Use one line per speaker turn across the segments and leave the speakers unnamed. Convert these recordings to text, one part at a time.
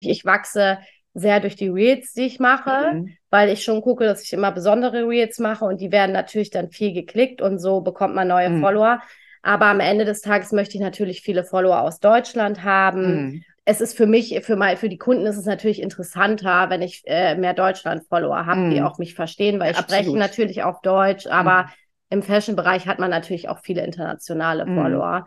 Ich wachse sehr durch die Reels, die ich mache, mhm. weil ich schon gucke, dass ich immer besondere Reels mache und die werden natürlich dann viel geklickt und so bekommt man neue mhm. Follower. Aber am Ende des Tages möchte ich natürlich viele Follower aus Deutschland haben. Mhm. Es ist für mich, für, mal, für die Kunden ist es natürlich interessanter, wenn ich äh, mehr Deutschland-Follower habe, die mhm. auch mich verstehen, weil ich Absolut. spreche natürlich auch Deutsch, aber mhm. im Fashion-Bereich hat man natürlich auch viele internationale mhm. Follower.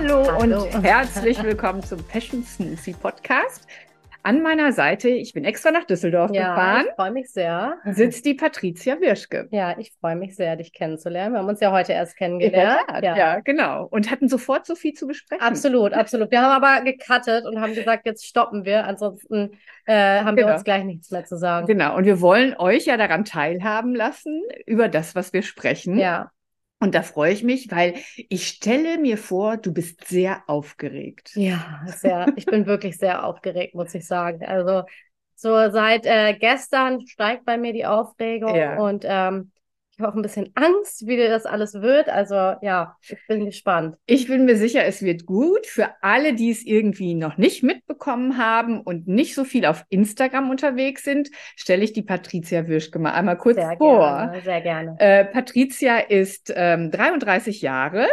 Hallo, Hallo, und herzlich willkommen zum Passion Smoothie Podcast. An meiner Seite, ich bin extra nach Düsseldorf ja, gefahren.
Ich freue mich sehr.
Sitzt die Patricia Wirschke.
Ja, ich freue mich sehr, dich kennenzulernen. Wir haben uns ja heute erst kennengelernt.
Ja, ja, genau. Und hatten sofort so viel zu besprechen.
Absolut, absolut. Wir haben aber gecuttet und haben gesagt, jetzt stoppen wir. Ansonsten äh, haben genau. wir uns gleich nichts mehr zu sagen.
Genau. Und wir wollen euch ja daran teilhaben lassen über das, was wir sprechen.
Ja.
Und da freue ich mich, weil ich stelle mir vor, du bist sehr aufgeregt.
Ja, sehr. Ich bin wirklich sehr aufgeregt, muss ich sagen. Also so seit äh, gestern steigt bei mir die Aufregung ja. und ähm, ich habe auch ein bisschen Angst, wie das alles wird. Also ja, ich bin gespannt.
Ich bin mir sicher, es wird gut. Für alle, die es irgendwie noch nicht mitbekommen haben und nicht so viel auf Instagram unterwegs sind, stelle ich die Patricia Würschke mal einmal kurz
sehr
vor.
Gerne, sehr gerne.
Äh, Patricia ist ähm, 33 Jahre,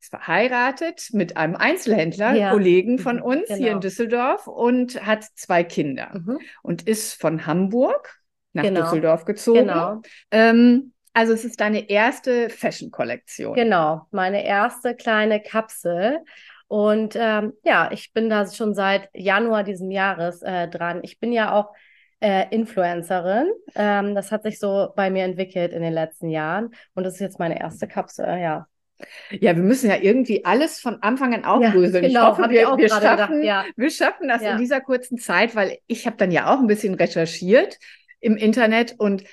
ist verheiratet mit einem Einzelhändler, ja. Kollegen mhm, von uns genau. hier in genau. Düsseldorf und hat zwei Kinder mhm. und ist von Hamburg nach genau. Düsseldorf gezogen. Genau. Ähm, also es ist deine erste Fashion-Kollektion.
Genau, meine erste kleine Kapsel. Und ähm, ja, ich bin da schon seit Januar diesen Jahres äh, dran. Ich bin ja auch äh, Influencerin. Ähm, das hat sich so bei mir entwickelt in den letzten Jahren. Und das ist jetzt meine erste Kapsel, ja.
Ja, wir müssen ja irgendwie alles von Anfang an auflösen. Ja, genau, ich hoffe, wir, ich wir, schaffen, gedacht, ja. wir schaffen das ja. in dieser kurzen Zeit, weil ich habe dann ja auch ein bisschen recherchiert im Internet und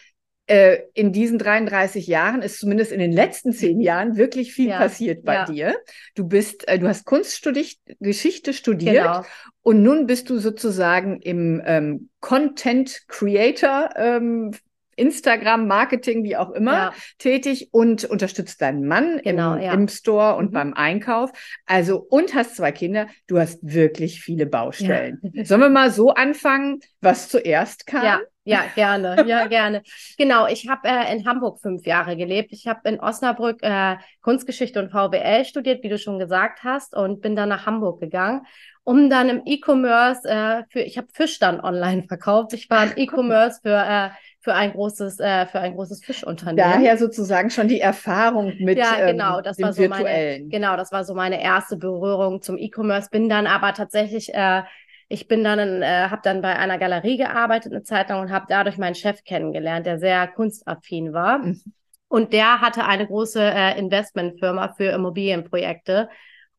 äh, in diesen 33 Jahren ist zumindest in den letzten zehn Jahren wirklich viel ja, passiert bei ja. dir. Du bist, äh, du hast Kunstgeschichte studiert genau. und nun bist du sozusagen im ähm, Content Creator ähm, Instagram, Marketing, wie auch immer, ja. tätig und unterstützt deinen Mann genau, im, ja. im, Store und mhm. beim Einkauf. Also, und hast zwei Kinder. Du hast wirklich viele Baustellen. Ja. Sollen wir mal so anfangen, was zuerst kam?
Ja. Gerne, ja, gerne. Genau, ich habe äh, in Hamburg fünf Jahre gelebt. Ich habe in Osnabrück äh, Kunstgeschichte und VWL studiert, wie du schon gesagt hast, und bin dann nach Hamburg gegangen, um dann im E-Commerce äh, für, ich habe Fisch dann online verkauft. Ich war im E-Commerce für äh, für ein großes äh, für ein großes Fischunternehmen.
Daher sozusagen schon die Erfahrung mit ja genau
ähm, das war so virtuellen. meine genau das war so meine erste Berührung zum E-Commerce. Bin dann aber tatsächlich äh, ich bin dann, äh, habe dann bei einer Galerie gearbeitet eine Zeit lang und habe dadurch meinen Chef kennengelernt, der sehr kunstaffin war. Mhm. Und der hatte eine große äh, Investmentfirma für Immobilienprojekte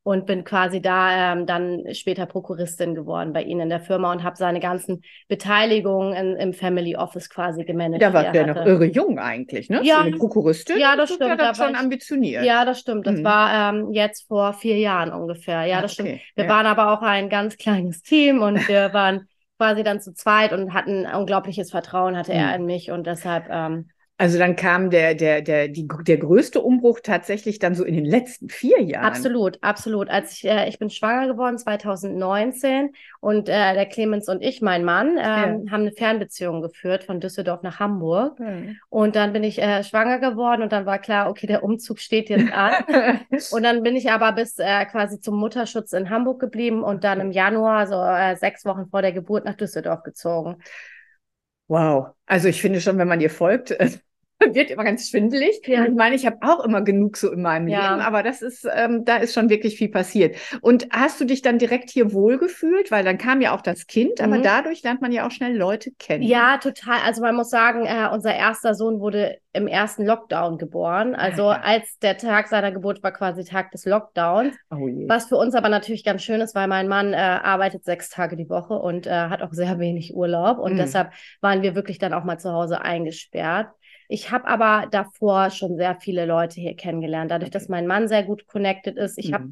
und bin quasi da ähm, dann später Prokuristin geworden bei Ihnen in der Firma und habe seine ganzen Beteiligungen in, im Family Office quasi gemanagt.
Da war der noch irre jung eigentlich, ne?
Ja,
Für eine Prokuristin.
Ja, das stimmt.
Ja das schon ich, ambitioniert.
Ja, das stimmt. Das mhm. war ähm, jetzt vor vier Jahren ungefähr. Ja, das okay. stimmt. Wir ja. waren aber auch ein ganz kleines Team und wir waren quasi dann zu zweit und hatten unglaubliches Vertrauen hatte mhm. er in mich und deshalb ähm,
also dann kam der, der, der, die, der größte Umbruch tatsächlich dann so in den letzten vier Jahren.
Absolut, absolut. Als ich, äh, ich bin schwanger geworden 2019 und äh, der Clemens und ich, mein Mann, äh, ja. haben eine Fernbeziehung geführt von Düsseldorf nach Hamburg. Mhm. Und dann bin ich äh, schwanger geworden und dann war klar, okay, der Umzug steht jetzt an. und dann bin ich aber bis äh, quasi zum Mutterschutz in Hamburg geblieben und dann im Januar, so äh, sechs Wochen vor der Geburt, nach Düsseldorf gezogen.
Wow. Also ich finde schon, wenn man ihr folgt, wird immer ganz schwindelig. Ja. Ich meine, ich habe auch immer genug so in meinem ja. Leben, aber das ist, ähm, da ist schon wirklich viel passiert. Und hast du dich dann direkt hier wohlgefühlt? Weil dann kam ja auch das Kind, aber mhm. dadurch lernt man ja auch schnell Leute kennen.
Ja, total. Also man muss sagen, äh, unser erster Sohn wurde im ersten Lockdown geboren. Also ja. als der Tag seiner Geburt war quasi Tag des Lockdowns. Oh was für uns aber natürlich ganz schön ist, weil mein Mann äh, arbeitet sechs Tage die Woche und äh, hat auch sehr wenig Urlaub. Und mhm. deshalb waren wir wirklich dann auch mal zu Hause eingesperrt. Ich habe aber davor schon sehr viele Leute hier kennengelernt, dadurch, dass mein Mann sehr gut connected ist. Ich mhm. habe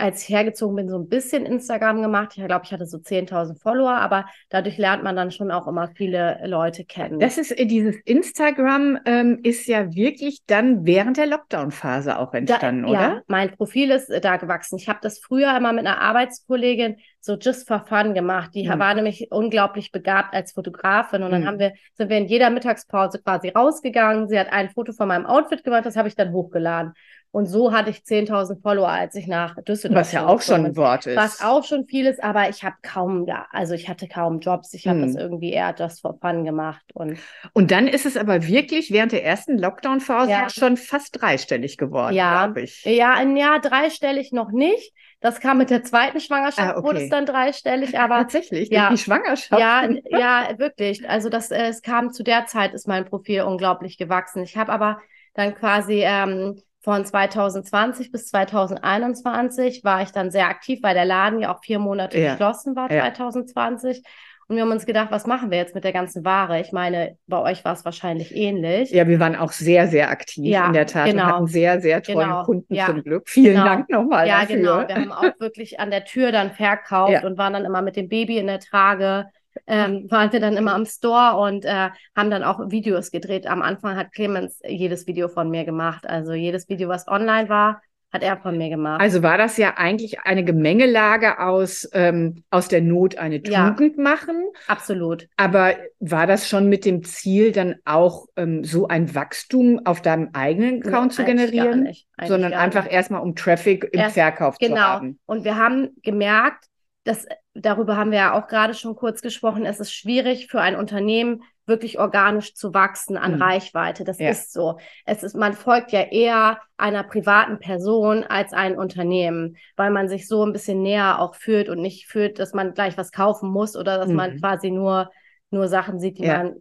als ich hergezogen bin, so ein bisschen Instagram gemacht. Ich glaube, ich hatte so 10.000 Follower, aber dadurch lernt man dann schon auch immer viele Leute kennen.
Das ist, äh, dieses Instagram ähm, ist ja wirklich dann während der Lockdown-Phase auch entstanden, da, oder? Ja,
mein Profil ist äh, da gewachsen. Ich habe das früher immer mit einer Arbeitskollegin so just for fun gemacht. Die mhm. war nämlich unglaublich begabt als Fotografin und dann mhm. haben wir, sind wir in jeder Mittagspause quasi rausgegangen. Sie hat ein Foto von meinem Outfit gemacht, das habe ich dann hochgeladen. Und so hatte ich 10.000 Follower, als ich nach Düsseldorf
Was ja auch schon ein Wort ist.
Was auch schon viel ist, aber ich habe kaum, ja, also ich hatte kaum Jobs. Ich habe hm. das irgendwie eher just for fun gemacht. Und,
und dann ist es aber wirklich während der ersten Lockdown-Phase ja. schon fast dreistellig geworden,
ja. glaube ich. Ja, ein Jahr dreistellig noch nicht. Das kam mit der zweiten Schwangerschaft, ah, okay. wurde es dann dreistellig, aber.
Tatsächlich, ja, die Schwangerschaft.
Ja, ja, wirklich. Also das, äh, es kam zu der Zeit, ist mein Profil unglaublich gewachsen. Ich habe aber dann quasi ähm, von 2020 bis 2021 war ich dann sehr aktiv, weil der Laden ja auch vier Monate ja. geschlossen war, ja. 2020. Und wir haben uns gedacht, was machen wir jetzt mit der ganzen Ware? Ich meine, bei euch war es wahrscheinlich ähnlich.
Ja, wir waren auch sehr, sehr aktiv ja, in der Tat genau. und hatten sehr, sehr treuen genau. Kunden ja. zum Glück. Vielen genau. Dank nochmal ja, dafür. Ja, genau.
Wir haben auch wirklich an der Tür dann verkauft und waren dann immer mit dem Baby in der Trage ähm, waren wir dann immer am Store und äh, haben dann auch Videos gedreht. Am Anfang hat Clemens jedes Video von mir gemacht. Also jedes Video, was online war, hat er von mir gemacht.
Also war das ja eigentlich eine Gemengelage aus, ähm, aus der Not eine Tugend ja, machen.
Absolut.
Aber war das schon mit dem Ziel, dann auch ähm, so ein Wachstum auf deinem eigenen Account nee, zu generieren? Nicht, sondern einfach erstmal um Traffic im Erst, Verkauf genau. zu haben.
Genau. Und wir haben gemerkt, dass darüber haben wir ja auch gerade schon kurz gesprochen, es ist schwierig für ein Unternehmen wirklich organisch zu wachsen an mhm. Reichweite. Das ja. ist so. Es ist, man folgt ja eher einer privaten Person als ein Unternehmen, weil man sich so ein bisschen näher auch fühlt und nicht fühlt, dass man gleich was kaufen muss oder dass mhm. man quasi nur, nur Sachen sieht, die ja. man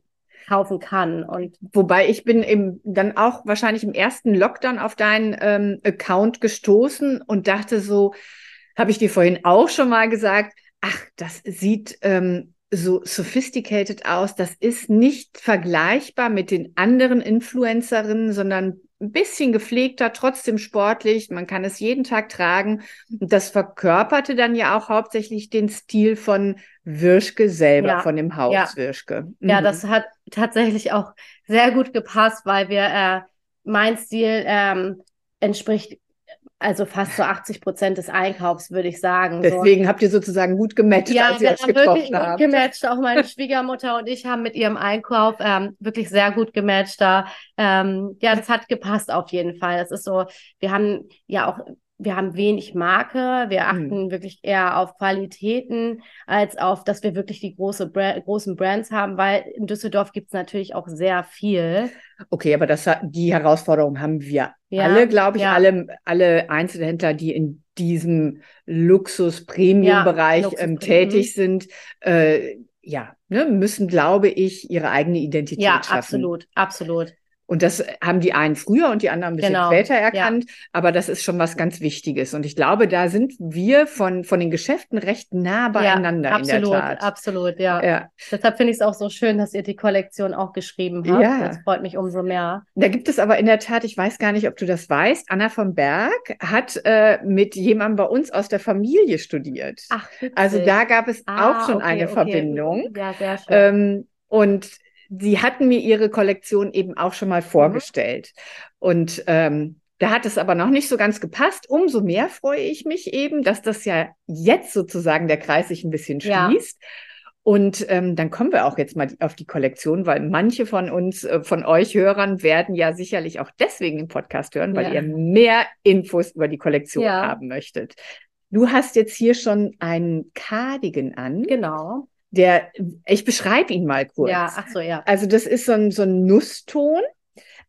kaufen kann. Und
wobei ich bin eben dann auch wahrscheinlich im ersten Lockdown auf deinen ähm, Account gestoßen und dachte so, habe ich dir vorhin auch schon mal gesagt, ach, das sieht ähm, so sophisticated aus. Das ist nicht vergleichbar mit den anderen Influencerinnen, sondern ein bisschen gepflegter, trotzdem sportlich. Man kann es jeden Tag tragen. Und das verkörperte dann ja auch hauptsächlich den Stil von Wirschke selber, ja, von dem Haus
ja.
Wirschke.
Mhm. Ja, das hat tatsächlich auch sehr gut gepasst, weil wir äh, mein Stil ähm, entspricht also fast so 80 Prozent des Einkaufs, würde ich sagen.
Deswegen so. habt ihr sozusagen gut gematcht,
ja,
als ihr euch
getroffen wirklich habt. Gut gematcht. Auch meine Schwiegermutter und ich haben mit ihrem Einkauf ähm, wirklich sehr gut gematcht. Da, ähm, ja, das hat gepasst auf jeden Fall. Das ist so, wir haben ja auch wir haben wenig Marke, wir mhm. achten mhm. wirklich eher auf Qualitäten, als auf, dass wir wirklich die große Bra großen Brands haben, weil in Düsseldorf gibt es natürlich auch sehr viel.
Okay, aber das, die Herausforderung haben wir ja, alle, glaube ich, ja. alle, alle Einzelhändler, die in diesem Luxus-Premium-Bereich ja, ähm, tätig mhm. sind. Äh, ja, ne, müssen, glaube ich, ihre eigene Identität ja, schaffen. Ja,
absolut, absolut.
Und das haben die einen früher und die anderen ein bisschen genau. später erkannt. Ja. Aber das ist schon was ganz Wichtiges. Und ich glaube, da sind wir von, von den Geschäften recht nah beieinander
ja, absolut,
in der Tat.
Absolut, ja. ja. Deshalb finde ich es auch so schön, dass ihr die Kollektion auch geschrieben habt. Ja. Das freut mich umso mehr.
Da gibt es aber in der Tat, ich weiß gar nicht, ob du das weißt, Anna vom Berg hat äh, mit jemandem bei uns aus der Familie studiert. Ach, witzig. Also da gab es ah, auch schon okay, eine okay. Verbindung. Ja, sehr schön. Ähm, und sie hatten mir ihre Kollektion eben auch schon mal mhm. vorgestellt. Und ähm, da hat es aber noch nicht so ganz gepasst. Umso mehr freue ich mich eben, dass das ja jetzt sozusagen der Kreis sich ein bisschen schließt. Ja. Und ähm, dann kommen wir auch jetzt mal auf die Kollektion, weil manche von uns, äh, von euch Hörern, werden ja sicherlich auch deswegen den Podcast hören, weil ja. ihr mehr Infos über die Kollektion ja. haben möchtet. Du hast jetzt hier schon einen Cardigan an.
Genau
der, ich beschreibe ihn mal kurz.
Ja, ach so, ja.
Also das ist so ein, so ein Nusston.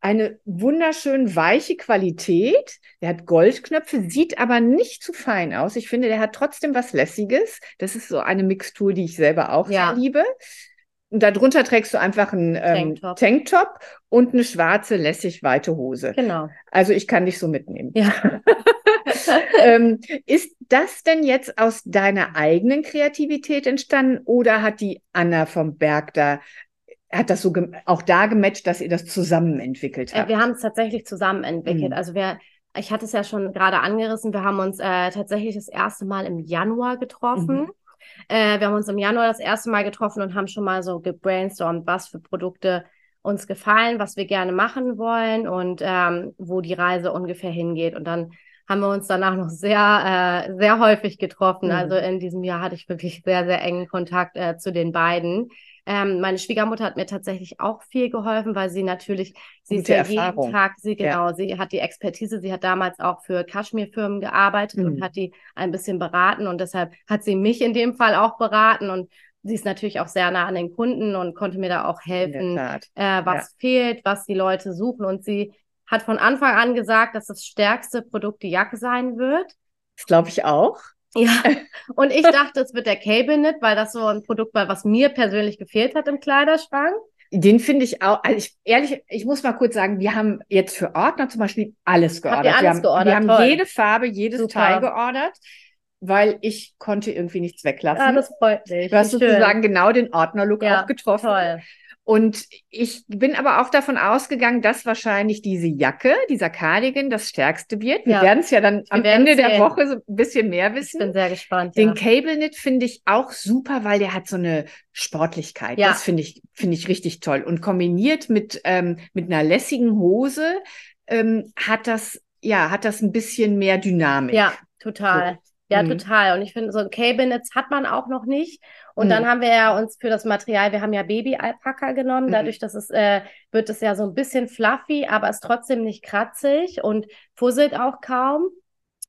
eine wunderschön weiche Qualität. Der hat Goldknöpfe, sieht aber nicht zu fein aus. Ich finde, der hat trotzdem was Lässiges. Das ist so eine Mixtur, die ich selber auch ja. liebe. Und darunter trägst du einfach einen ähm, Tanktop. Tanktop und eine schwarze, lässig weite Hose.
Genau.
Also ich kann dich so mitnehmen.
Ja.
ähm, ist das denn jetzt aus deiner eigenen Kreativität entstanden oder hat die Anna vom Berg da hat das so auch da gematcht, dass ihr das zusammen entwickelt
habt? Wir haben es tatsächlich zusammen entwickelt. Mhm. Also wir, ich hatte es ja schon gerade angerissen, wir haben uns äh, tatsächlich das erste Mal im Januar getroffen. Mhm. Äh, wir haben uns im Januar das erste Mal getroffen und haben schon mal so gebrainstormt, was für Produkte uns gefallen, was wir gerne machen wollen und ähm, wo die Reise ungefähr hingeht. Und dann haben wir uns danach noch sehr, äh, sehr häufig getroffen. Mhm. Also in diesem Jahr hatte ich wirklich sehr, sehr engen Kontakt äh, zu den beiden. Ähm, meine Schwiegermutter hat mir tatsächlich auch viel geholfen, weil sie natürlich, sie Gute ist ja jeden Tag, sie genau, ja. sie hat die Expertise, sie hat damals auch für Kaschmirfirmen gearbeitet mhm. und hat die ein bisschen beraten und deshalb hat sie mich in dem Fall auch beraten und sie ist natürlich auch sehr nah an den Kunden und konnte mir da auch helfen, äh, was ja. fehlt, was die Leute suchen und sie hat von Anfang an gesagt, dass das stärkste Produkt die Jacke sein wird.
Das glaube ich auch.
Ja, und ich dachte, es wird der Cable Knit, weil das so ein Produkt war, was mir persönlich gefehlt hat im Kleiderschrank.
Den finde ich auch, also ich, ehrlich, ich muss mal kurz sagen, wir haben jetzt für Ordner zum Beispiel alles geordert. Habt
ihr alles
wir haben,
geordert?
Wir haben jede Farbe, jedes Super. Teil geordert, weil ich konnte irgendwie nichts weglassen. Ja,
das freut mich.
Du hast sozusagen genau den Ordnerlook ja, auch getroffen.
Toll.
Und ich bin aber auch davon ausgegangen, dass wahrscheinlich diese Jacke, dieser Cardigan, das stärkste wird. Wir ja. werden es ja dann am Ende sehen. der Woche so ein bisschen mehr wissen.
Ich bin sehr gespannt.
Den ja. Cable Knit finde ich auch super, weil der hat so eine Sportlichkeit. Ja. Das finde ich, finde ich richtig toll. Und kombiniert mit, ähm, mit einer lässigen Hose ähm, hat das, ja, hat das ein bisschen mehr Dynamik.
Ja, total. So. Ja, mhm. total. Und ich finde, so ein Cable-Netz hat man auch noch nicht. Und mhm. dann haben wir ja uns für das Material, wir haben ja Baby-Alpaka genommen. Mhm. Dadurch, dass es, äh, wird es ja so ein bisschen fluffy, aber ist trotzdem nicht kratzig und fusselt auch kaum.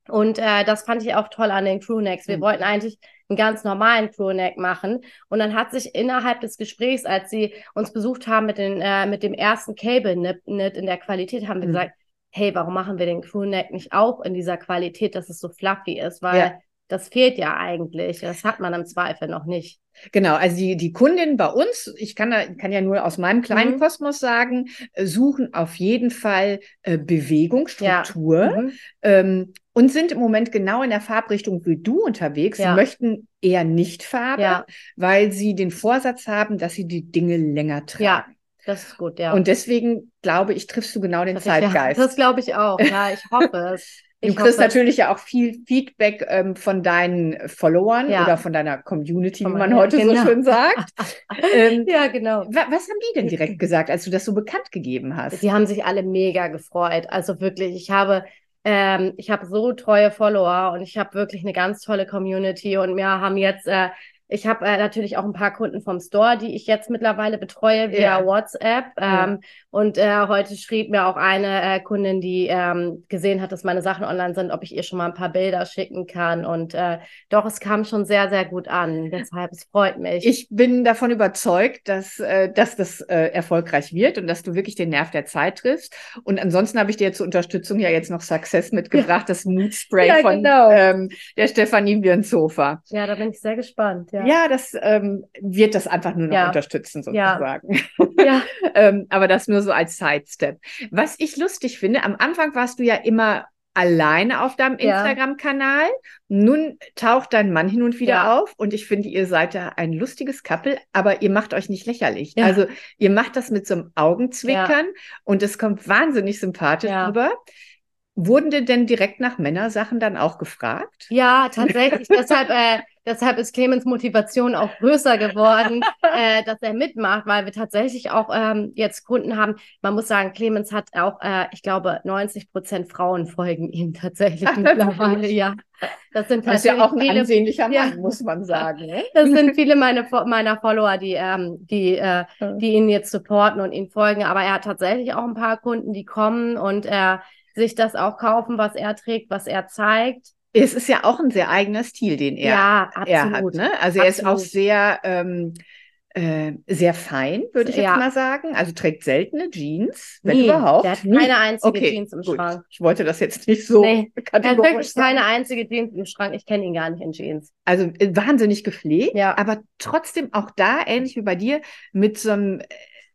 Und äh, das fand ich auch toll an den Crewnecks. Wir mhm. wollten eigentlich einen ganz normalen Crewneck machen. Und dann hat sich innerhalb des Gesprächs, als sie uns besucht haben mit, den, äh, mit dem ersten Cable-Knit in der Qualität, haben wir mhm. gesagt, hey, warum machen wir den Crewneck nicht auch in dieser Qualität, dass es so fluffy ist? Weil ja. das fehlt ja eigentlich. Das hat man im Zweifel noch nicht.
Genau, also die, die Kundin bei uns, ich kann, da, kann ja nur aus meinem kleinen mhm. Kosmos sagen, äh, suchen auf jeden Fall äh, Bewegung, Struktur ja. mhm. ähm, und sind im Moment genau in der Farbrichtung wie du unterwegs. Ja. Sie möchten eher nicht Farbe, ja. weil sie den Vorsatz haben, dass sie die Dinge länger tragen.
Das ist gut, ja.
Und deswegen glaube ich, triffst du genau den das Zeitgeist.
ja, das glaube ich auch. Ja, ich hoffe es.
Ich du kriegst natürlich ja auch viel Feedback ähm, von deinen Followern ja. oder von deiner Community, von wie man heute genau. so schön sagt.
ähm, ja, genau.
Wa was haben die denn direkt gesagt, als du das so bekannt gegeben hast?
Die haben sich alle mega gefreut. Also wirklich, ich habe ähm, ich habe so treue Follower und ich habe wirklich eine ganz tolle Community und wir haben jetzt äh, ich habe äh, natürlich auch ein paar Kunden vom Store, die ich jetzt mittlerweile betreue via ja. WhatsApp. Ähm, ja. Und äh, heute schrieb mir auch eine äh, Kundin, die ähm, gesehen hat, dass meine Sachen online sind, ob ich ihr schon mal ein paar Bilder schicken kann. Und äh, doch, es kam schon sehr, sehr gut an. Deshalb, es freut mich.
Ich bin davon überzeugt, dass, äh, dass das äh, erfolgreich wird und dass du wirklich den Nerv der Zeit triffst. Und ansonsten habe ich dir zur Unterstützung ja jetzt noch Success mitgebracht, das Mood Spray ja, von genau. ähm, der Stefanie Birnzofer.
Ja, da bin ich sehr gespannt. Ja.
Ja, das ähm, wird das einfach nur noch ja. unterstützen, sozusagen. Ja. ja. ähm, aber das nur so als Sidestep. Was ich lustig finde, am Anfang warst du ja immer alleine auf deinem ja. Instagram-Kanal. Nun taucht dein Mann hin und wieder ja. auf und ich finde, ihr seid da ein lustiges Couple, aber ihr macht euch nicht lächerlich. Ja. Also ihr macht das mit so einem Augenzwickern und es kommt wahnsinnig sympathisch rüber. Wurden denn direkt nach Männersachen dann auch gefragt?
Ja, tatsächlich. Deshalb äh, Deshalb ist Clemens Motivation auch größer geworden, äh, dass er mitmacht, weil wir tatsächlich auch ähm, jetzt Kunden haben. Man muss sagen, Clemens hat auch, äh, ich glaube, 90 Prozent Frauen folgen ihm tatsächlich mittlerweile. Ja,
das sind das ist ja auch ein viele, ansehnlicher Mann, ja, muss man sagen. Ne?
Das sind viele meine, meiner Follower, die, ähm, die, äh, die ihn jetzt supporten und ihn folgen. Aber er hat tatsächlich auch ein paar Kunden, die kommen und äh, sich das auch kaufen, was er trägt, was er zeigt.
Es ist ja auch ein sehr eigener Stil, den er,
ja,
er hat. Ne? Also absolut. er ist auch sehr, ähm, äh, sehr fein, würde ich jetzt ja. mal sagen. Also trägt seltene Jeans, wenn
Nie.
überhaupt.
Der hat keine einzige okay, Jeans im gut. Schrank.
Ich wollte das jetzt nicht so nee,
Er hat wirklich keine einzige Jeans im Schrank. Ich kenne ihn gar nicht in Jeans.
Also äh, wahnsinnig gepflegt, ja. aber trotzdem auch da, ähnlich wie bei dir, mit so einem äh,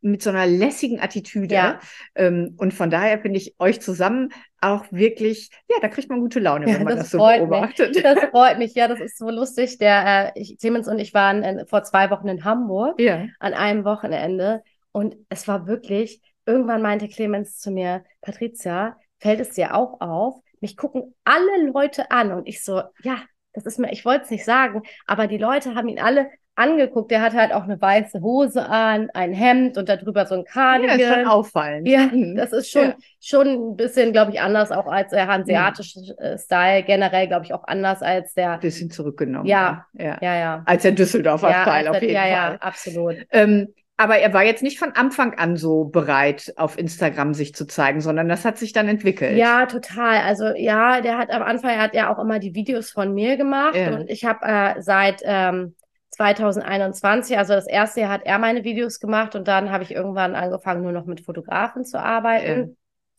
mit so einer lässigen Attitüde. Ja. Ähm, und von daher finde ich euch zusammen auch wirklich, ja, da kriegt man gute Laune, ja, wenn man das, das so beobachtet.
Mich. Das freut mich, ja, das ist so lustig. Der äh, ich, Clemens und ich waren in, vor zwei Wochen in Hamburg ja. an einem Wochenende und es war wirklich, irgendwann meinte Clemens zu mir, Patricia, fällt es dir auch auf? Mich gucken alle Leute an und ich so, ja, das ist mir, ich wollte es nicht sagen, aber die Leute haben ihn alle angeguckt. Der hatte halt auch eine weiße Hose an, ein Hemd und darüber so ein Cardigan.
Ja, ist schon auffallend.
Ja, mhm. das ist schon, ja. schon ein bisschen, glaube ich, anders auch als der hanseatische mhm. Style. Generell, glaube ich, auch anders als der. Ein
bisschen zurückgenommen.
Ja, ja, ja. ja.
Als der Düsseldorfer ja, Style auf jeden ja, Fall. Ja,
ja, absolut.
Ähm, aber er war jetzt nicht von Anfang an so bereit, auf Instagram sich zu zeigen, sondern das hat sich dann entwickelt.
Ja, total. Also ja, der hat am Anfang, er hat ja auch immer die Videos von mir gemacht ja. und ich habe äh, seit ähm, 2021, also das erste Jahr hat er meine Videos gemacht und dann habe ich irgendwann angefangen, nur noch mit Fotografen zu arbeiten. Ja.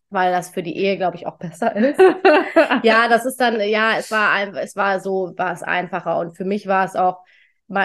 Weil das für die Ehe, glaube ich, auch besser ist. ja, das ist dann, ja, es war, es war so, war es einfacher. Und für mich war es auch,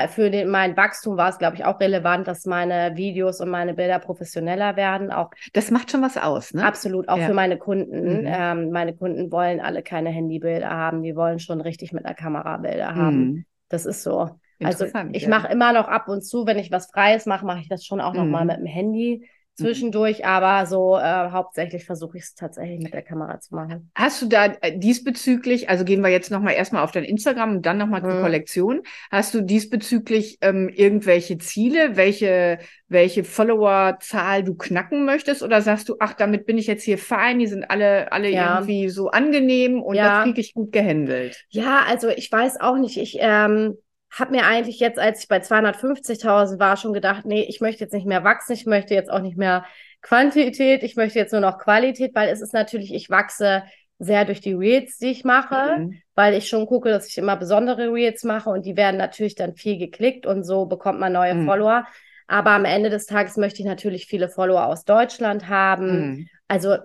für den, mein Wachstum war es, glaube ich, auch relevant, dass meine Videos und meine Bilder professioneller werden. Auch
das macht schon was aus, ne?
Absolut, auch ja. für meine Kunden. Mhm. Ähm, meine Kunden wollen alle keine Handybilder haben, die wollen schon richtig mit einer Kamera Bilder haben. Mhm. Das ist so. Also ich ja. mache immer noch ab und zu, wenn ich was Freies mache, mache ich das schon auch mhm. noch mal mit dem Handy zwischendurch, mhm. aber so äh, hauptsächlich versuche ich es tatsächlich mit der Kamera zu machen.
Hast du da äh, diesbezüglich, also gehen wir jetzt nochmal erstmal auf dein Instagram und dann nochmal mhm. zur Kollektion, hast du diesbezüglich ähm, irgendwelche Ziele, welche, welche Followerzahl du knacken möchtest oder sagst du, ach, damit bin ich jetzt hier fein, die sind alle, alle ja. irgendwie so angenehm und ja. das kriege ich gut gehandelt?
Ja, also ich weiß auch nicht, ich ähm, habe mir eigentlich jetzt, als ich bei 250.000 war, schon gedacht, nee, ich möchte jetzt nicht mehr wachsen, ich möchte jetzt auch nicht mehr Quantität, ich möchte jetzt nur noch Qualität, weil es ist natürlich, ich wachse sehr durch die Reels, die ich mache, mhm. weil ich schon gucke, dass ich immer besondere Reels mache und die werden natürlich dann viel geklickt und so bekommt man neue mhm. Follower. Aber am Ende des Tages möchte ich natürlich viele Follower aus Deutschland haben. Mhm. Also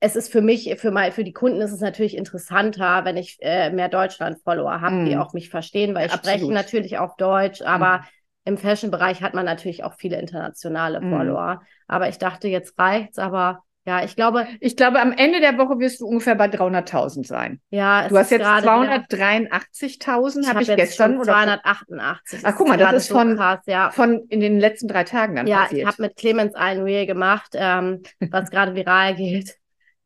es ist für mich, für, mein, für die Kunden ist es natürlich interessanter, wenn ich äh, mehr Deutschland-Follower habe, mm. die auch mich verstehen, weil ich Absolut. spreche natürlich auch Deutsch, aber mm. im Fashion-Bereich hat man natürlich auch viele internationale mm. Follower. Aber ich dachte, jetzt reicht's, aber ja, ich glaube.
Ich glaube, am Ende der Woche wirst du ungefähr bei 300.000 sein.
Ja,
du hast jetzt 283.000, habe ich, hab ich gestern
oder 288.
Ach, guck mal, das ist von, so krass, ja. von in den letzten drei Tagen dann
ja,
passiert.
Ja, ich habe mit Clemens ein Reel gemacht, ähm, was gerade viral geht.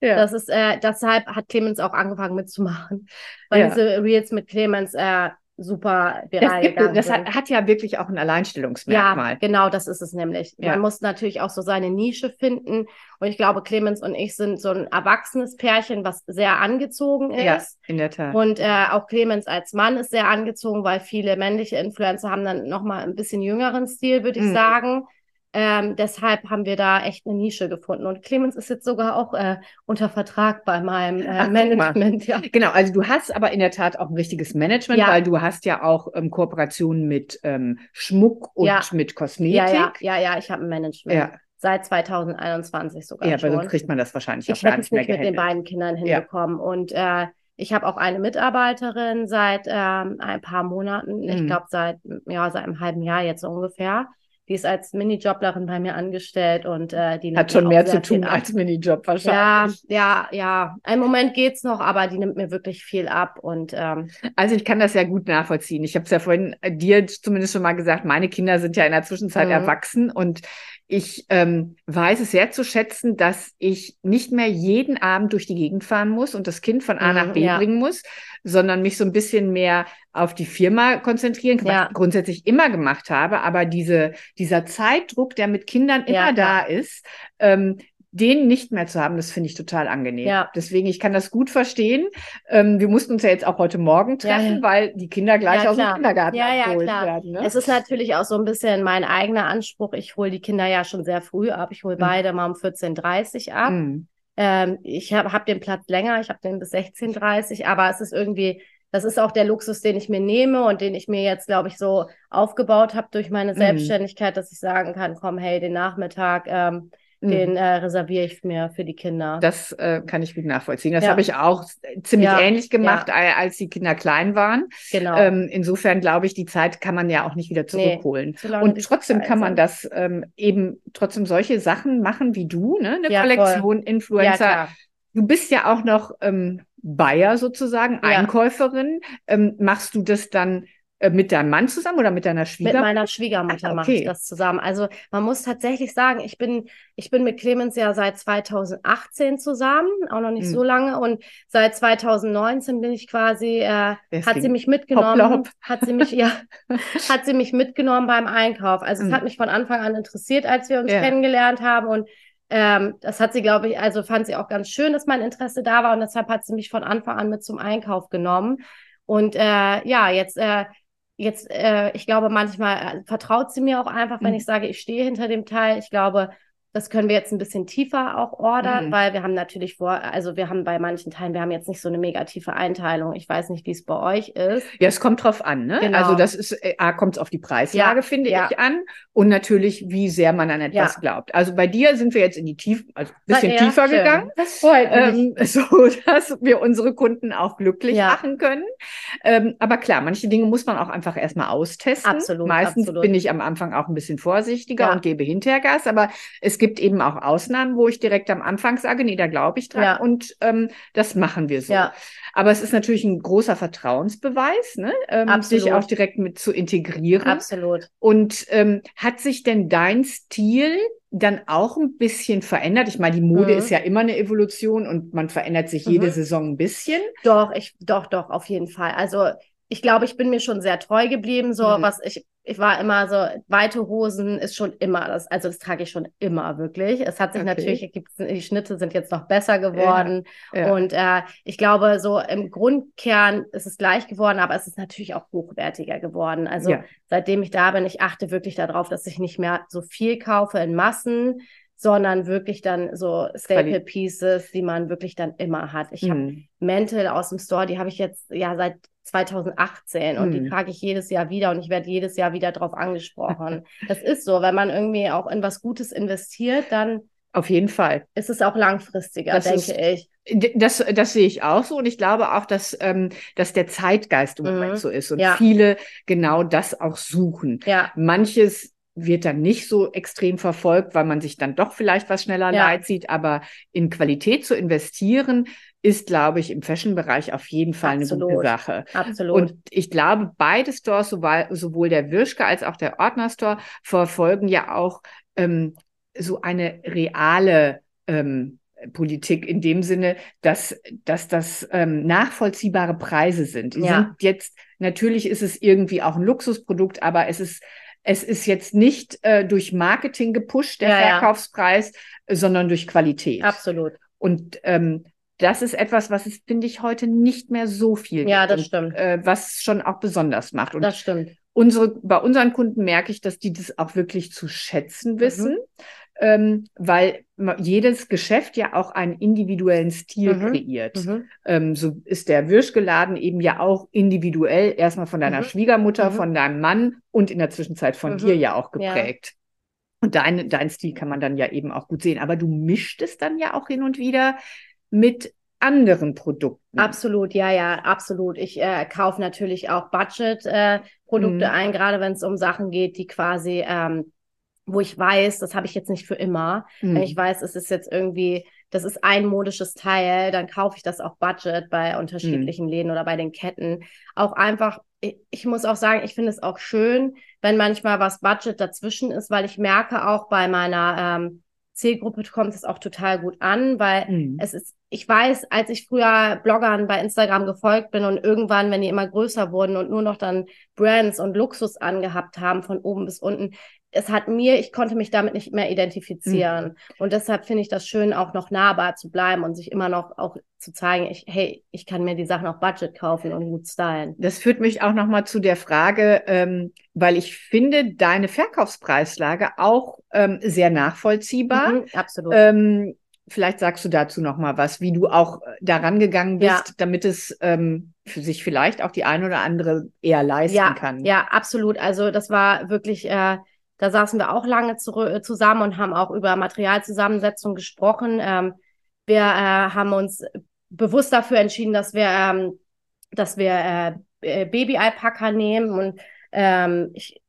Ja. Das ist, äh, deshalb hat Clemens auch angefangen mitzumachen. Weil ja. diese Reels mit Clemens äh, super
viral das, gibt, das hat, hat, ja wirklich auch ein Alleinstellungsmerkmal.
Ja, genau, das ist es nämlich. Ja. Man muss natürlich auch so seine Nische finden. Und ich glaube, Clemens und ich sind so ein erwachsenes Pärchen, was sehr angezogen ist. Ja,
in der Tat.
Und äh, auch Clemens als Mann ist sehr angezogen, weil viele männliche Influencer haben dann nochmal ein bisschen jüngeren Stil, würde ich mhm. sagen. Ähm, deshalb haben wir da echt eine Nische gefunden. Und Clemens ist jetzt sogar auch äh, unter Vertrag bei meinem äh, Ach, Management. Ja.
Genau, also du hast aber in der Tat auch ein richtiges Management, ja. weil du hast ja auch ähm, Kooperationen mit ähm, Schmuck und ja. mit Kosmetik.
Ja, ja, ja, ich habe ein Management. Ja. Seit 2021 sogar
ja,
schon.
Ja, aber so kriegt man das wahrscheinlich
ich
auch gar nicht mehr
Ich hätte es nicht mit den beiden Kindern hinbekommen. Und äh, ich habe auch eine Mitarbeiterin seit ähm, ein paar Monaten, mhm. ich glaube seit, ja, seit einem halben Jahr jetzt ungefähr. Die ist als Minijoblerin bei mir angestellt und äh, die
hat schon mehr zu tun als Minijob wahrscheinlich.
Ja, ja, ja. Ein Moment geht's noch, aber die nimmt mir wirklich viel ab und ähm,
also ich kann das ja gut nachvollziehen. Ich habe es ja vorhin äh, dir zumindest schon mal gesagt. Meine Kinder sind ja in der Zwischenzeit mhm. erwachsen und ich ähm, weiß es sehr zu schätzen, dass ich nicht mehr jeden Abend durch die Gegend fahren muss und das Kind von A nach mhm, B ja. bringen muss, sondern mich so ein bisschen mehr auf die Firma konzentrieren, was ja. ich grundsätzlich immer gemacht habe. Aber diese, dieser Zeitdruck, der mit Kindern immer ja, da ist, ähm, den nicht mehr zu haben, das finde ich total angenehm. Ja. Deswegen, ich kann das gut verstehen. Ähm, wir mussten uns ja jetzt auch heute Morgen treffen, ja, ja. weil die Kinder gleich aus dem Kindergarten ja, ja, klar. werden.
Ne? Es ist natürlich auch so ein bisschen mein eigener Anspruch. Ich hole die Kinder ja schon sehr früh ab. Ich hole mhm. beide mal um 14.30 Uhr ab. Mhm. Ähm, ich habe hab den Platz länger, ich habe den bis 16.30 aber es ist irgendwie, das ist auch der Luxus, den ich mir nehme und den ich mir jetzt, glaube ich, so aufgebaut habe durch meine mhm. Selbstständigkeit, dass ich sagen kann, komm, hey, den Nachmittag, ähm, mhm. Den äh, reserviere ich mir für die Kinder.
Das äh, kann ich gut nachvollziehen. Das ja. habe ich auch ziemlich ja. ähnlich gemacht, ja. als die Kinder klein waren. Genau. Ähm, insofern glaube ich, die Zeit kann man ja auch nicht wieder zurückholen. Nee, und trotzdem kann man das ähm, eben trotzdem solche Sachen machen wie du, ne? Eine Kollektion, voll. Influencer. Du bist ja auch noch ähm, Buyer sozusagen. Einkäuferin. Ähm, machst du das dann mit deinem Mann zusammen oder mit deiner Schwiegermutter?
Mit meiner Schwiegermutter okay. mache ich das zusammen. Also man muss tatsächlich sagen, ich bin, ich bin mit Clemens ja seit 2018 zusammen, auch noch nicht hm. so lange. Und seit 2019 bin ich quasi, äh, hat sie mich mitgenommen, hopp, hopp. hat sie mich, ja, hat sie mich mitgenommen beim Einkauf. Also hm. es hat mich von Anfang an interessiert, als wir uns ja. kennengelernt haben. Und ähm, das hat sie, glaube ich, also fand sie auch ganz schön, dass mein Interesse da war und deshalb hat sie mich von Anfang an mit zum Einkauf genommen. Und äh, ja, jetzt, äh, jetzt, äh, ich glaube, manchmal äh, vertraut sie mir auch einfach, wenn mhm. ich sage, ich stehe hinter dem Teil. Ich glaube, das können wir jetzt ein bisschen tiefer auch ordern, mhm. weil wir haben natürlich vor, also wir haben bei manchen Teilen, wir haben jetzt nicht so eine mega tiefe Einteilung. Ich weiß nicht, wie es bei euch ist.
Ja, es kommt drauf an, ne? Genau. Also das ist, äh, A, kommt es auf die Preislage, ja, finde ja. ich, an. Und natürlich, wie sehr man an etwas ja. glaubt. Also bei dir sind wir jetzt in die Tiefe, also ein bisschen tiefer schön. gegangen. Das freut mich. Ähm, so, dass wir unsere Kunden auch glücklich machen können. Ähm, aber klar, manche Dinge muss man auch einfach erstmal austesten. Absolut. Meistens absolut. bin ich am Anfang auch ein bisschen vorsichtiger und gebe hinterher Gas, aber es gibt eben auch Ausnahmen, wo ich direkt am Anfang sage, nee, da glaube ich dran ja. und ähm, das machen wir so. Ja. Aber es ist natürlich ein großer Vertrauensbeweis, ne? ähm, sich auch direkt mit zu integrieren.
Absolut.
Und ähm, hat sich denn dein Stil dann auch ein bisschen verändert? Ich meine, die Mode mhm. ist ja immer eine Evolution und man verändert sich jede mhm. Saison ein bisschen.
Doch, ich, doch, doch, auf jeden Fall. Also ich glaube, ich bin mir schon sehr treu geblieben. So, mhm. was ich ich war immer so, weite Hosen ist schon immer das, also das trage ich schon immer wirklich. Es hat sich okay. natürlich, die Schnitte sind jetzt noch besser geworden. Ja, ja. Und äh, ich glaube, so im Grundkern ist es gleich geworden, aber es ist natürlich auch hochwertiger geworden. Also ja. seitdem ich da bin, ich achte wirklich darauf, dass ich nicht mehr so viel kaufe in Massen, sondern wirklich dann so Staple Pieces, die man wirklich dann immer hat. Ich mhm. habe Mäntel aus dem Store, die habe ich jetzt ja seit 2018 und hm. die trage ich jedes Jahr wieder und ich werde jedes Jahr wieder darauf angesprochen. das ist so, wenn man irgendwie auch in was Gutes investiert, dann
auf jeden Fall.
Ist es auch langfristiger, das denke ist,
ich. Das, das sehe ich auch so und ich glaube auch, dass, ähm, dass der Zeitgeist im mhm. Moment so ist und ja. viele genau das auch suchen. Ja. Manches wird dann nicht so extrem verfolgt, weil man sich dann doch vielleicht was schneller ja. leid sieht, aber in Qualität zu investieren, ist, glaube ich, im Fashion-Bereich auf jeden Fall Absolut. eine gute Sache. Absolut. Und ich glaube, beide Stores, sowohl, der Wirschke als auch der Ordner-Store, verfolgen ja auch ähm, so eine reale ähm, Politik in dem Sinne, dass, dass das ähm, nachvollziehbare Preise sind. Die ja. sind jetzt, natürlich ist es irgendwie auch ein Luxusprodukt, aber es ist es ist jetzt nicht äh, durch Marketing gepusht, der ja, Verkaufspreis, ja. sondern durch Qualität.
Absolut.
Und ähm, das ist etwas, was es, finde ich, heute nicht mehr so viel
Ja, das und, stimmt.
Äh, was schon auch besonders macht.
Und das stimmt.
Unsere, bei unseren Kunden merke ich, dass die das auch wirklich zu schätzen wissen, mhm. Ähm, weil jedes Geschäft ja auch einen individuellen Stil mhm. kreiert. Mhm. Ähm, so ist der Würschgeladen eben ja auch individuell erstmal von deiner mhm. Schwiegermutter, mhm. von deinem Mann und in der Zwischenzeit von dir mhm. ja auch geprägt. Ja. Und dein, dein Stil kann man dann ja eben auch gut sehen. Aber du mischt es dann ja auch hin und wieder mit anderen Produkten.
Absolut, ja, ja, absolut. Ich äh, kaufe natürlich auch Budget-Produkte äh, mhm. ein, gerade wenn es um Sachen geht, die quasi, ähm, wo ich weiß, das habe ich jetzt nicht für immer. Mhm. Wenn ich weiß, es ist jetzt irgendwie, das ist ein modisches Teil, dann kaufe ich das auch Budget bei unterschiedlichen mhm. Läden oder bei den Ketten. Auch einfach, ich, ich muss auch sagen, ich finde es auch schön, wenn manchmal was Budget dazwischen ist, weil ich merke auch bei meiner ähm, Zielgruppe kommt es auch total gut an, weil mhm. es ist, ich weiß, als ich früher Bloggern bei Instagram gefolgt bin und irgendwann, wenn die immer größer wurden und nur noch dann Brands und Luxus angehabt haben von oben bis unten, es hat mir, ich konnte mich damit nicht mehr identifizieren. Mhm. Und deshalb finde ich das schön, auch noch nahbar zu bleiben und sich immer noch auch zu zeigen, ich, hey, ich kann mir die Sachen auch Budget kaufen und gut stylen.
Das führt mich auch nochmal zu der Frage, ähm, weil ich finde deine Verkaufspreislage auch ähm, sehr nachvollziehbar. Mhm,
absolut.
Ähm, vielleicht sagst du dazu noch mal was, wie du auch äh, daran gegangen bist, ja. damit es ähm, für sich vielleicht auch die eine oder andere eher leisten
ja,
kann.
Ja, absolut. Also das war wirklich, äh, da saßen wir auch lange äh, zusammen und haben auch über Materialzusammensetzung gesprochen. Ähm, wir äh, haben uns bewusst dafür entschieden, dass wir, ähm, dass wir äh, äh Baby-Alpaka nehmen und ähm, ich,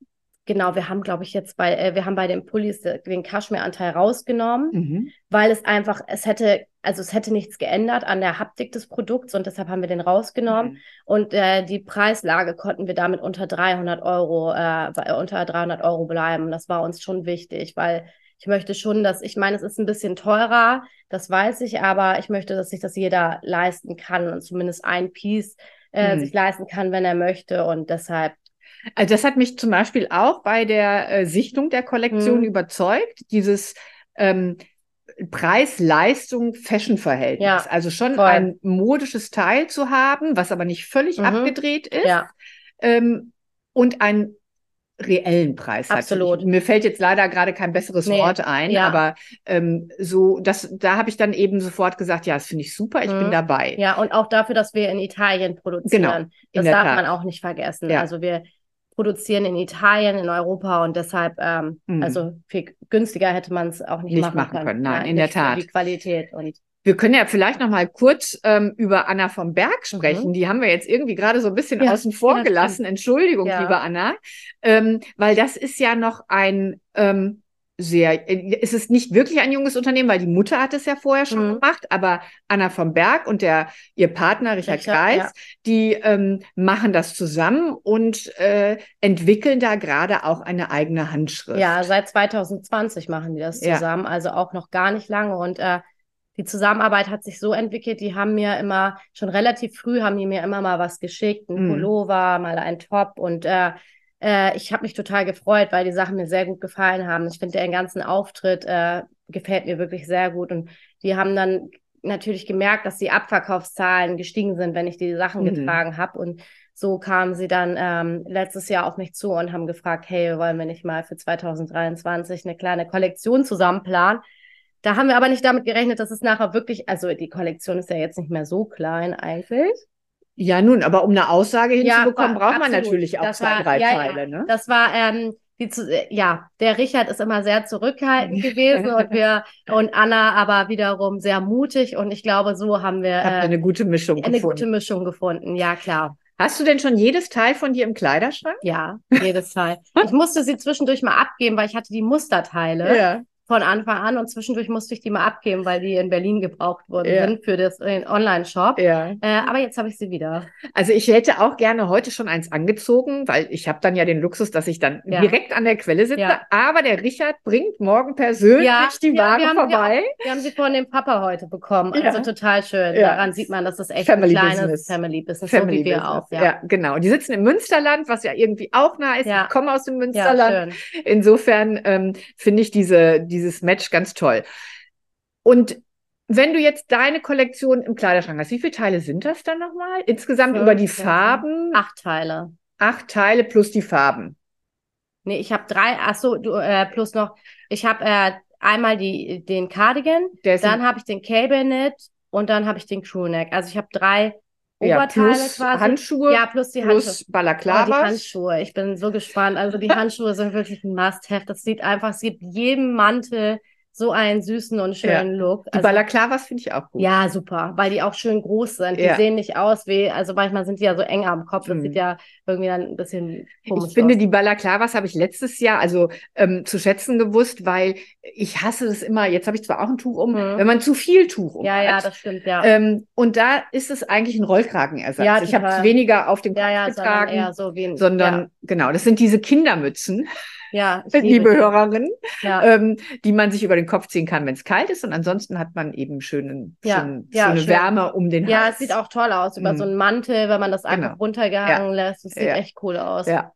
Genau, wir haben, glaube ich, jetzt bei, äh, wir haben bei den Pullis den Kaschmiranteil rausgenommen, mhm. weil es einfach, es hätte, also es hätte nichts geändert an der Haptik des Produkts und deshalb haben wir den rausgenommen. Mhm. Und äh, die Preislage konnten wir damit unter 300 Euro, äh, unter 300 Euro bleiben. Das war uns schon wichtig, weil ich möchte schon, dass, ich meine, es ist ein bisschen teurer, das weiß ich, aber ich möchte, dass sich das jeder leisten kann und zumindest ein Piece äh, mhm. sich leisten kann, wenn er möchte. Und deshalb
also das hat mich zum Beispiel auch bei der äh, Sichtung der Kollektion mhm. überzeugt, dieses ähm, Preis-Leistung-Fashion-Verhältnis. Ja, also schon voll. ein modisches Teil zu haben, was aber nicht völlig mhm. abgedreht ist. Ja. Ähm, und einen reellen Preis
Absolut.
Hat. Mir fällt jetzt leider gerade kein besseres nee. Wort ein, ja. aber ähm, so, das, da habe ich dann eben sofort gesagt, ja, das finde ich super, ich mhm. bin dabei.
Ja, und auch dafür, dass wir in Italien produzieren. Genau, das darf Tat. man auch nicht vergessen. Ja. Also wir produzieren in Italien, in Europa und deshalb, ähm, mhm. also viel günstiger hätte man es auch nicht,
nicht
machen,
machen können. können. Nein,
ja,
in der Tat.
Die Qualität und
wir können ja vielleicht noch mal kurz ähm, über Anna vom Berg sprechen. Mhm. Die haben wir jetzt irgendwie gerade so ein bisschen ja, außen vor gelassen. Entschuldigung, ja. liebe Anna, ähm, weil das ist ja noch ein ähm, sehr, äh, es ist nicht wirklich ein junges Unternehmen, weil die Mutter hat es ja vorher schon mhm. gemacht, aber Anna vom Berg und der ihr Partner Richard, Richard Kreis, ja. die ähm, machen das zusammen und äh, entwickeln da gerade auch eine eigene Handschrift.
Ja, seit 2020 machen die das zusammen, ja. also auch noch gar nicht lange und äh, die Zusammenarbeit hat sich so entwickelt, die haben mir immer, schon relativ früh haben die mir immer mal was geschickt, ein mhm. Pullover, mal ein Top und äh, äh, ich habe mich total gefreut, weil die Sachen mir sehr gut gefallen haben. Ich finde, der ganzen Auftritt äh, gefällt mir wirklich sehr gut. Und die haben dann natürlich gemerkt, dass die Abverkaufszahlen gestiegen sind, wenn ich die Sachen mhm. getragen habe. Und so kamen sie dann ähm, letztes Jahr auf mich zu und haben gefragt, hey, wollen wir nicht mal für 2023 eine kleine Kollektion zusammen planen? Da haben wir aber nicht damit gerechnet, dass es nachher wirklich, also die Kollektion ist ja jetzt nicht mehr so klein eigentlich.
Ja, nun, aber um eine Aussage hinzubekommen, ja, braucht man natürlich auch das zwei, war, drei ja, Teile. Ne?
Das war, ähm, die zu, ja, der Richard ist immer sehr zurückhaltend gewesen und wir und Anna aber wiederum sehr mutig und ich glaube, so haben wir
äh, eine gute Mischung
eine gefunden. gute Mischung gefunden. Ja, klar.
Hast du denn schon jedes Teil von dir im Kleiderschrank?
Ja, jedes Teil. ich musste sie zwischendurch mal abgeben, weil ich hatte die Musterteile. Ja von Anfang an und zwischendurch musste ich die mal abgeben, weil die in Berlin gebraucht ja. sind für das, den Online-Shop. Ja. Äh, aber jetzt habe ich sie wieder.
Also ich hätte auch gerne heute schon eins angezogen, weil ich habe dann ja den Luxus, dass ich dann ja. direkt an der Quelle sitze. Ja. Aber der Richard bringt morgen persönlich die Ware wir haben, vorbei.
Wir, wir, haben sie von dem Papa heute bekommen. Also total schön. Daran sieht man, dass das echt Family ein kleines Business. Family Business, Family so wie wir Business. auch.
Ja. genau. Die sitzen im Münsterland, was ja irgendwie auch nah ist. Ich komme aus dem Münsterland. Insofern ähm, finde ich diese dieses Match ganz toll. Und wenn du jetzt deine Kollektion im Kleiderschrank hast, wie viele Teile sind das dann nochmal? Insgesamt Fünf, über die Farben?
Acht Teile.
Acht Teile plus die Farben.
Nee, ich habe drei, ach so, du, äh, plus noch, ich habe äh, einmal die, den Cardigan, dann habe ich den Cable Knit und dann habe ich den Crewneck. Also ich habe drei Oberteile
ja, plus
quasi.
Handschuhe.
Ja, plus die plus Handschuhe.
Balaklavas.
Oh, die Handschuhe. Ich bin so gespannt. Also die Handschuhe sind wirklich ein Must-have. Das sieht einfach, es gibt jedem Mantel so einen süßen und schönen ja. Look.
Die also, Balaklavas finde ich auch gut.
Ja, super, weil die auch schön groß sind. Die ja. sehen nicht aus wie, also manchmal sind die ja so eng am Kopf. Das mhm. sieht ja irgendwie dann ein bisschen
komisch Ich finde, aus. die Balaklavas habe ich letztes Jahr also ähm, zu schätzen gewusst, weil ich hasse das immer, jetzt habe ich zwar auch ein Tuch um, mhm. wenn man zu viel Tuch um
Ja,
hat.
ja, das stimmt, ja.
Ähm, und da ist es eigentlich ein Rollkragenersatz. Ja, ich habe es weniger auf dem Kopf ja, ja, getragen, sondern, so wie ein, sondern genau, das sind diese Kindermützen.
Ja,
liebe die. Hörerin, ja. ähm, die man sich über den Kopf ziehen kann, wenn es kalt ist. Und ansonsten hat man eben schönen, ja. schön, ja, schöne schön. Wärme um den Hals.
Ja, es sieht auch toll aus über mhm. so einen Mantel, wenn man das einfach genau. runtergehangen lässt. Es sieht echt cool aus.
Ja.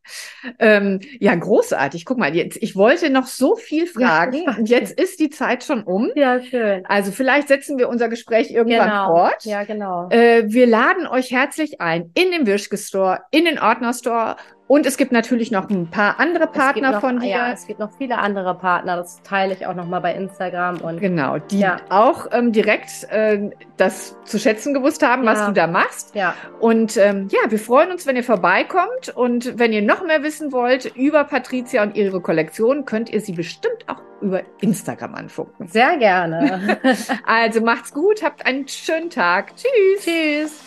Ähm, ja, großartig. Guck mal, jetzt, ich wollte noch so viel fragen. und jetzt ist die Zeit schon um.
Ja, schön.
Also vielleicht setzen wir unser Gespräch irgendwann
genau.
fort.
Ja, genau.
Äh, wir laden euch herzlich ein in den Wirschke Store, in den Ordner Store Und es gibt natürlich noch ein paar andere Partner
noch,
von dir.
Ja, es gibt noch viele andere Partner. Das teile ich auch noch mal bei Instagram und
genau, die ja. auch ähm, direkt äh, das zu schätzen gewusst haben, ja. was du da machst.
Ja.
Und ähm, ja, wir freuen uns, wenn ihr vorbeikommt und wenn ihr noch mehr wissen wollt über Patricia und ihre Kollektion, könnt ihr sie bestimmt auch über Instagram anfunken.
Sehr gerne.
also macht's gut, habt einen schönen Tag. Tschüss.
Tschüss.